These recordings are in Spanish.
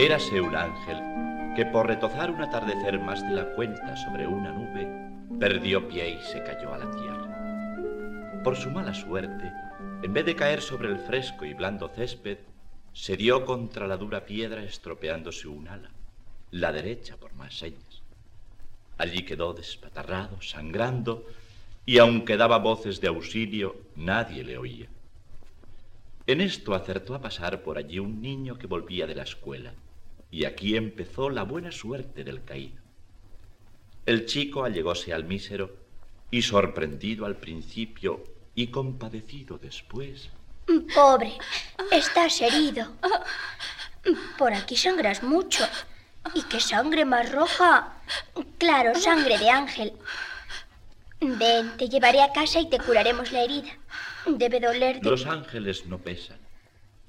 Érase un ángel que por retozar un atardecer más de la cuenta sobre una nube, perdió pie y se cayó a la tierra. Por su mala suerte, en vez de caer sobre el fresco y blando césped, se dio contra la dura piedra estropeándose un ala, la derecha por más señas. Allí quedó despatarrado, sangrando, y aunque daba voces de auxilio, nadie le oía. En esto acertó a pasar por allí un niño que volvía de la escuela, y aquí empezó la buena suerte del caído. El chico allegóse al mísero y sorprendido al principio y compadecido después. Pobre, estás herido. Por aquí sangras mucho. ¿Y qué sangre más roja? Claro, sangre de ángel. Ven, te llevaré a casa y te curaremos la herida. Debe dolerte. Los ángeles no pesan,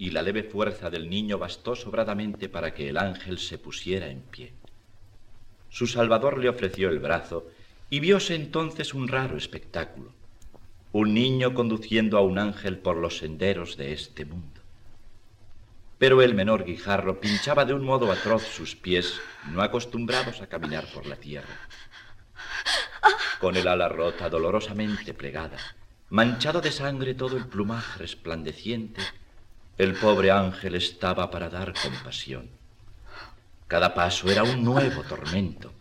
y la leve fuerza del niño bastó sobradamente para que el ángel se pusiera en pie. Su salvador le ofreció el brazo y vióse entonces un raro espectáculo. Un niño conduciendo a un ángel por los senderos de este mundo. Pero el menor guijarro pinchaba de un modo atroz sus pies, no acostumbrados a caminar por la tierra. Con el ala rota, dolorosamente plegada, manchado de sangre todo el plumaje resplandeciente, el pobre ángel estaba para dar compasión. Cada paso era un nuevo tormento.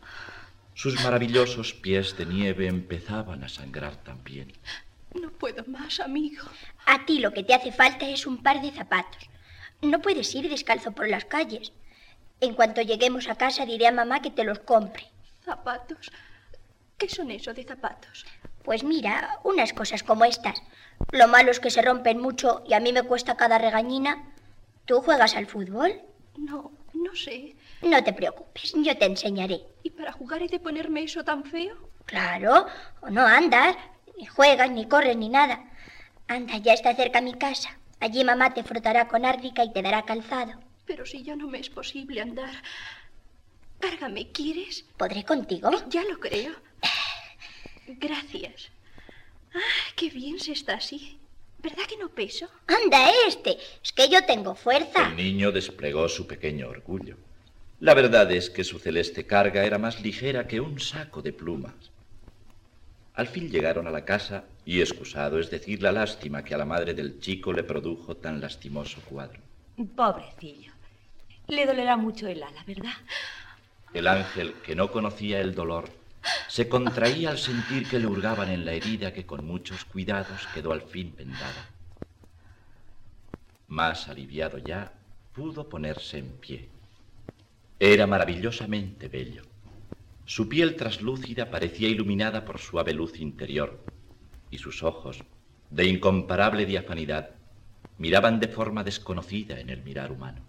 Sus maravillosos pies de nieve empezaban a sangrar también. No puedo más, amigo. A ti lo que te hace falta es un par de zapatos. No puedes ir descalzo por las calles. En cuanto lleguemos a casa diré a mamá que te los compre. ¿Zapatos? ¿Qué son eso de zapatos? Pues mira, unas cosas como estas. Lo malo es que se rompen mucho y a mí me cuesta cada regañina. ¿Tú juegas al fútbol? No, no sé. No te preocupes, yo te enseñaré. ¿Y para jugar he de ponerme eso tan feo? Claro, o no andas, ni juegas, ni corres, ni nada. Anda, ya está cerca mi casa. Allí mamá te frotará con árnica y te dará calzado. Pero si ya no me es posible andar. Cárgame, ¿quieres? ¿Podré contigo? Ya lo creo. Gracias. Ah, qué bien se está así. ¿Verdad que no peso? Anda, este. Es que yo tengo fuerza. El niño desplegó su pequeño orgullo. La verdad es que su celeste carga era más ligera que un saco de plumas. Al fin llegaron a la casa y excusado es decir la lástima que a la madre del chico le produjo tan lastimoso cuadro. Pobrecillo. Le dolerá mucho el ala, ¿verdad? El ángel, que no conocía el dolor, se contraía al sentir que le hurgaban en la herida que con muchos cuidados quedó al fin vendada. Más aliviado ya, pudo ponerse en pie. Era maravillosamente bello. Su piel traslúcida parecía iluminada por suave luz interior, y sus ojos, de incomparable diafanidad, miraban de forma desconocida en el mirar humano.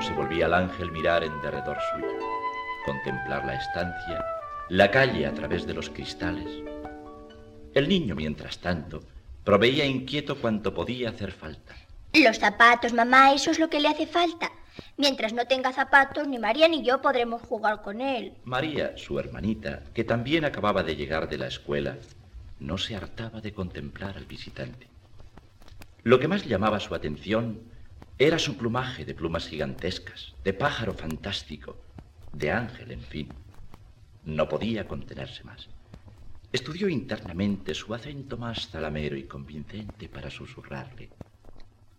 Se volvía al ángel mirar en derredor suyo, contemplar la estancia, la calle a través de los cristales. El niño, mientras tanto, proveía inquieto cuanto podía hacer falta. Los zapatos, mamá, eso es lo que le hace falta. Mientras no tenga zapatos, ni María ni yo podremos jugar con él. María, su hermanita, que también acababa de llegar de la escuela, no se hartaba de contemplar al visitante. Lo que más llamaba su atención era su plumaje de plumas gigantescas, de pájaro fantástico, de ángel, en fin. No podía contenerse más. Estudió internamente su acento más zalamero y convincente para susurrarle.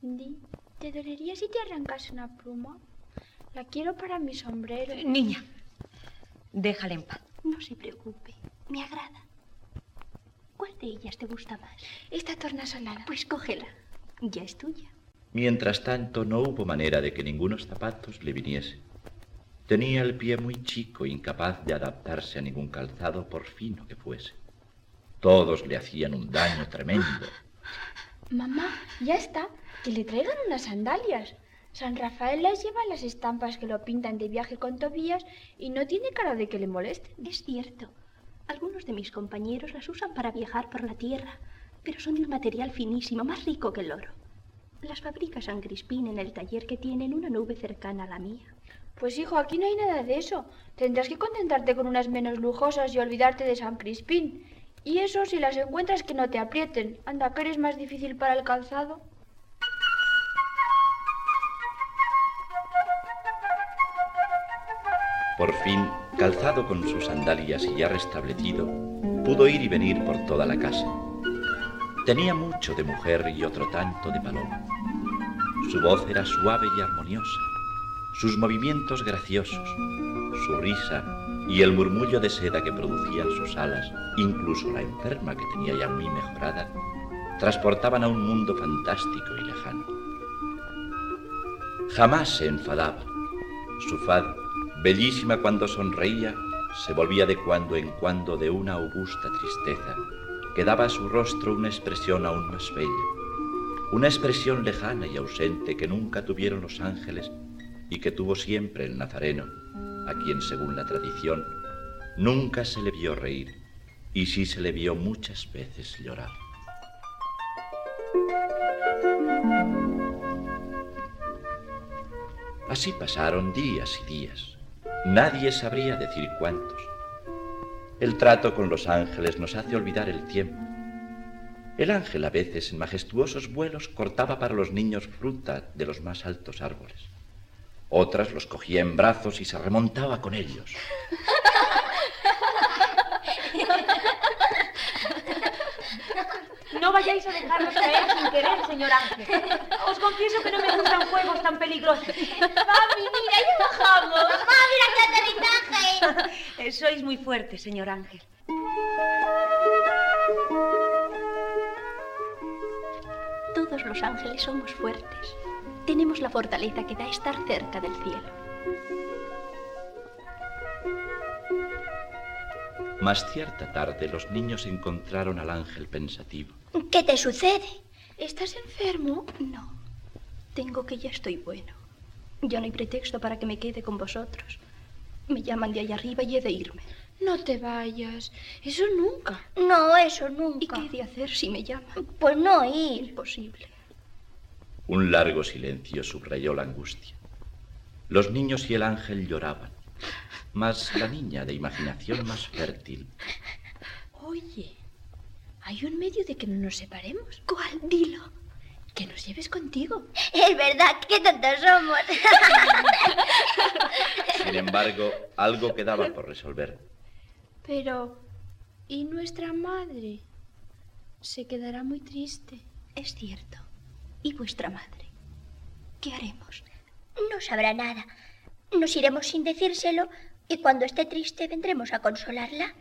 Di, ¿te dolería si te arrancas una pluma? La quiero para mi sombrero. Niña, déjala en paz. No se preocupe, me agrada. ¿Cuál de ellas te gusta más? Esta tornasolada. Pues cógela, ya es tuya. Mientras tanto, no hubo manera de que ningunos zapatos le viniese. Tenía el pie muy chico, incapaz de adaptarse a ningún calzado, por fino que fuese. Todos le hacían un daño tremendo. Mamá, ya está. Que le traigan unas sandalias. San Rafael las lleva las estampas que lo pintan de viaje con Tobías y no tiene cara de que le molesten. Es cierto. Algunos de mis compañeros las usan para viajar por la tierra, pero son de un material finísimo, más rico que el oro. Las fabrica San Crispín en el taller que tiene en una nube cercana a la mía. Pues hijo, aquí no hay nada de eso. Tendrás que contentarte con unas menos lujosas y olvidarte de San Crispín. Y eso si las encuentras que no te aprieten. Anda, que eres más difícil para el calzado. Por fin, calzado con sus sandalias y ya restablecido, pudo ir y venir por toda la casa. Tenía mucho de mujer y otro tanto de paloma. Su voz era suave y armoniosa, sus movimientos graciosos, su risa y el murmullo de seda que producían sus alas, incluso la enferma que tenía ya muy mejorada, transportaban a un mundo fantástico y lejano. Jamás se enfadaba. Su faz Bellísima cuando sonreía, se volvía de cuando en cuando de una augusta tristeza, que daba a su rostro una expresión aún más bella, una expresión lejana y ausente que nunca tuvieron los ángeles y que tuvo siempre el Nazareno, a quien, según la tradición, nunca se le vio reír y sí se le vio muchas veces llorar. Así pasaron días y días. Nadie sabría decir cuántos. El trato con los ángeles nos hace olvidar el tiempo. El ángel a veces en majestuosos vuelos cortaba para los niños fruta de los más altos árboles. Otras los cogía en brazos y se remontaba con ellos. No vayáis a dejarnos caer sin querer, señor Ángel. Os confieso que no me gustan juegos tan peligrosos. ¡Mami, mira, ya bajamos! ¡Mamá, mira qué aterrizaje! Eh, Sois muy fuerte, señor Ángel. Todos los ángeles somos fuertes. Tenemos la fortaleza que da estar cerca del cielo. Más cierta tarde los niños encontraron al ángel pensativo. ¿Qué te sucede? ¿Estás enfermo? No. Tengo que ya estoy bueno. Ya no hay pretexto para que me quede con vosotros. Me llaman de allá arriba y he de irme. No te vayas. Eso nunca. No, eso ¿Y nunca. qué he de hacer si me llaman? Pues no ir. Imposible. Un largo silencio subrayó la angustia. Los niños y el ángel lloraban, mas la niña de imaginación más fértil Oye, hay un medio de que no nos separemos. ¿Cuál? Dilo. Que nos lleves contigo. Es verdad, qué tontos somos. Sin embargo, algo quedaba por resolver. Pero, ¿y nuestra madre? Se quedará muy triste. Es cierto. ¿Y vuestra madre? ¿Qué haremos? No sabrá nada. Nos iremos sin decírselo y cuando esté triste vendremos a consolarla.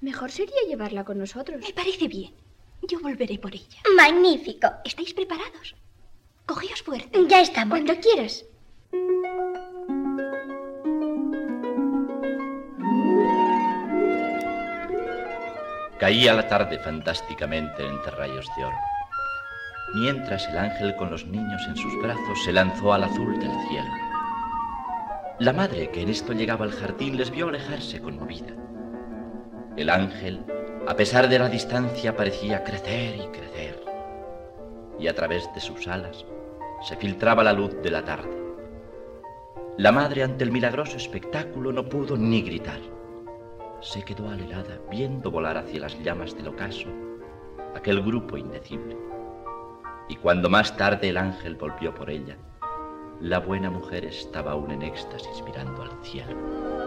Mejor sería llevarla con nosotros. Me parece bien. Yo volveré por ella. Magnífico. ¿Estáis preparados? Cogeos fuerte. Ya estamos. Cuando quieras. Caía la tarde fantásticamente entre rayos de oro. Mientras el ángel con los niños en sus brazos se lanzó al azul del cielo. La madre, que en esto llegaba al jardín, les vio alejarse conmovida. El ángel, a pesar de la distancia, parecía crecer y crecer. Y a través de sus alas se filtraba la luz de la tarde. La madre, ante el milagroso espectáculo, no pudo ni gritar se quedó alelada viendo volar hacia las llamas del ocaso aquel grupo indecible. Y cuando más tarde el ángel volvió por ella, la buena mujer estaba aún en éxtasis mirando al cielo.